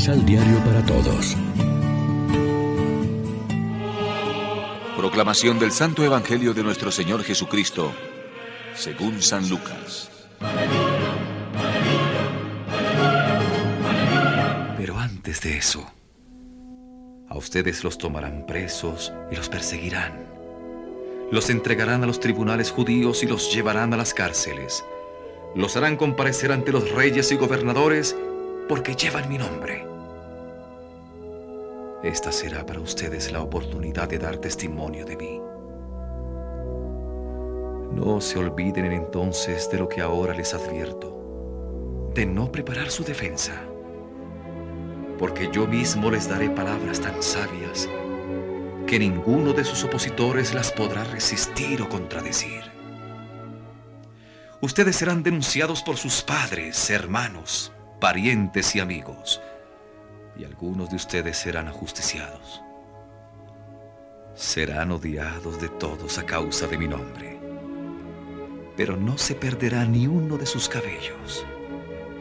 Misal Diario para Todos. Proclamación del Santo Evangelio de nuestro Señor Jesucristo, según San Lucas. Pero antes de eso, a ustedes los tomarán presos y los perseguirán. Los entregarán a los tribunales judíos y los llevarán a las cárceles. Los harán comparecer ante los reyes y gobernadores porque llevan mi nombre. Esta será para ustedes la oportunidad de dar testimonio de mí. No se olviden entonces de lo que ahora les advierto, de no preparar su defensa, porque yo mismo les daré palabras tan sabias que ninguno de sus opositores las podrá resistir o contradecir. Ustedes serán denunciados por sus padres, hermanos, parientes y amigos, y algunos de ustedes serán ajusticiados. Serán odiados de todos a causa de mi nombre, pero no se perderá ni uno de sus cabellos.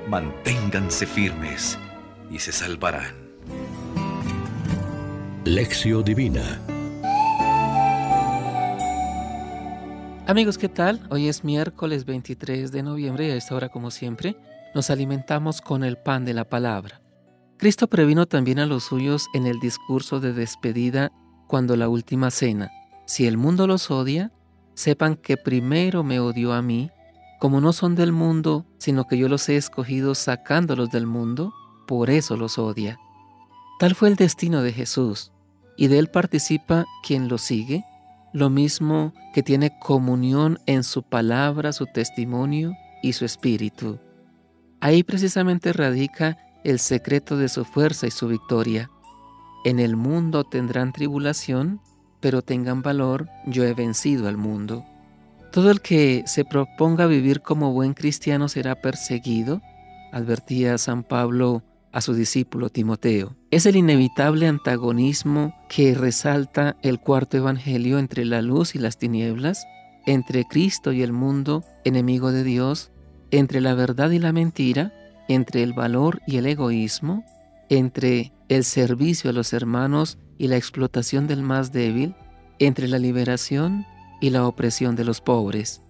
Manténganse firmes y se salvarán. Lección Divina Amigos, ¿qué tal? Hoy es miércoles 23 de noviembre y a esta hora, como siempre, nos alimentamos con el pan de la palabra. Cristo previno también a los suyos en el discurso de despedida cuando la última cena. Si el mundo los odia, sepan que primero me odió a mí, como no son del mundo, sino que yo los he escogido sacándolos del mundo, por eso los odia. Tal fue el destino de Jesús, y de él participa quien lo sigue, lo mismo que tiene comunión en su palabra, su testimonio y su espíritu. Ahí precisamente radica el secreto de su fuerza y su victoria. En el mundo tendrán tribulación, pero tengan valor, yo he vencido al mundo. Todo el que se proponga vivir como buen cristiano será perseguido, advertía San Pablo a su discípulo Timoteo. Es el inevitable antagonismo que resalta el cuarto evangelio entre la luz y las tinieblas, entre Cristo y el mundo, enemigo de Dios, entre la verdad y la mentira, entre el valor y el egoísmo, entre el servicio a los hermanos y la explotación del más débil, entre la liberación y la opresión de los pobres.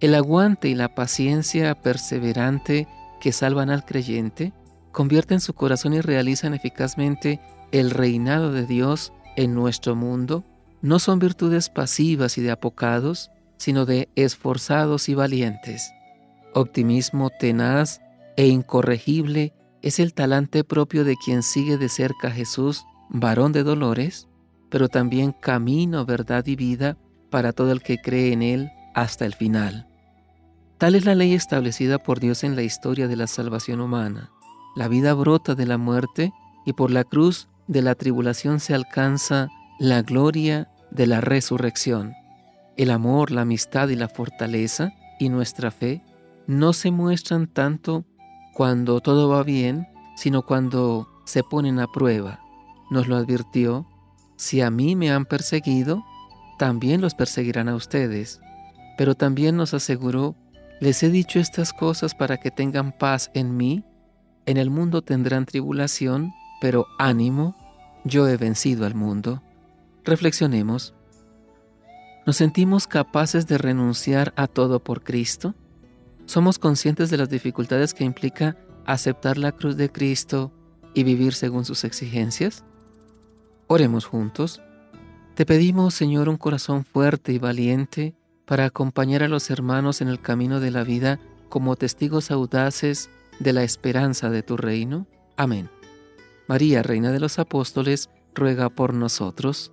El aguante y la paciencia perseverante que salvan al creyente convierten su corazón y realizan eficazmente el reinado de Dios en nuestro mundo, no son virtudes pasivas y de apocados, sino de esforzados y valientes. Optimismo tenaz e incorregible es el talante propio de quien sigue de cerca a Jesús, varón de dolores, pero también camino, verdad y vida para todo el que cree en Él hasta el final. Tal es la ley establecida por Dios en la historia de la salvación humana. La vida brota de la muerte y por la cruz de la tribulación se alcanza la gloria de la resurrección. El amor, la amistad y la fortaleza y nuestra fe no se muestran tanto cuando todo va bien, sino cuando se ponen a prueba. Nos lo advirtió, si a mí me han perseguido, también los perseguirán a ustedes. Pero también nos aseguró, les he dicho estas cosas para que tengan paz en mí. En el mundo tendrán tribulación, pero ánimo, yo he vencido al mundo. Reflexionemos. ¿Nos sentimos capaces de renunciar a todo por Cristo? ¿Somos conscientes de las dificultades que implica aceptar la cruz de Cristo y vivir según sus exigencias? Oremos juntos. Te pedimos, Señor, un corazón fuerte y valiente para acompañar a los hermanos en el camino de la vida como testigos audaces de la esperanza de tu reino. Amén. María, Reina de los Apóstoles, ruega por nosotros.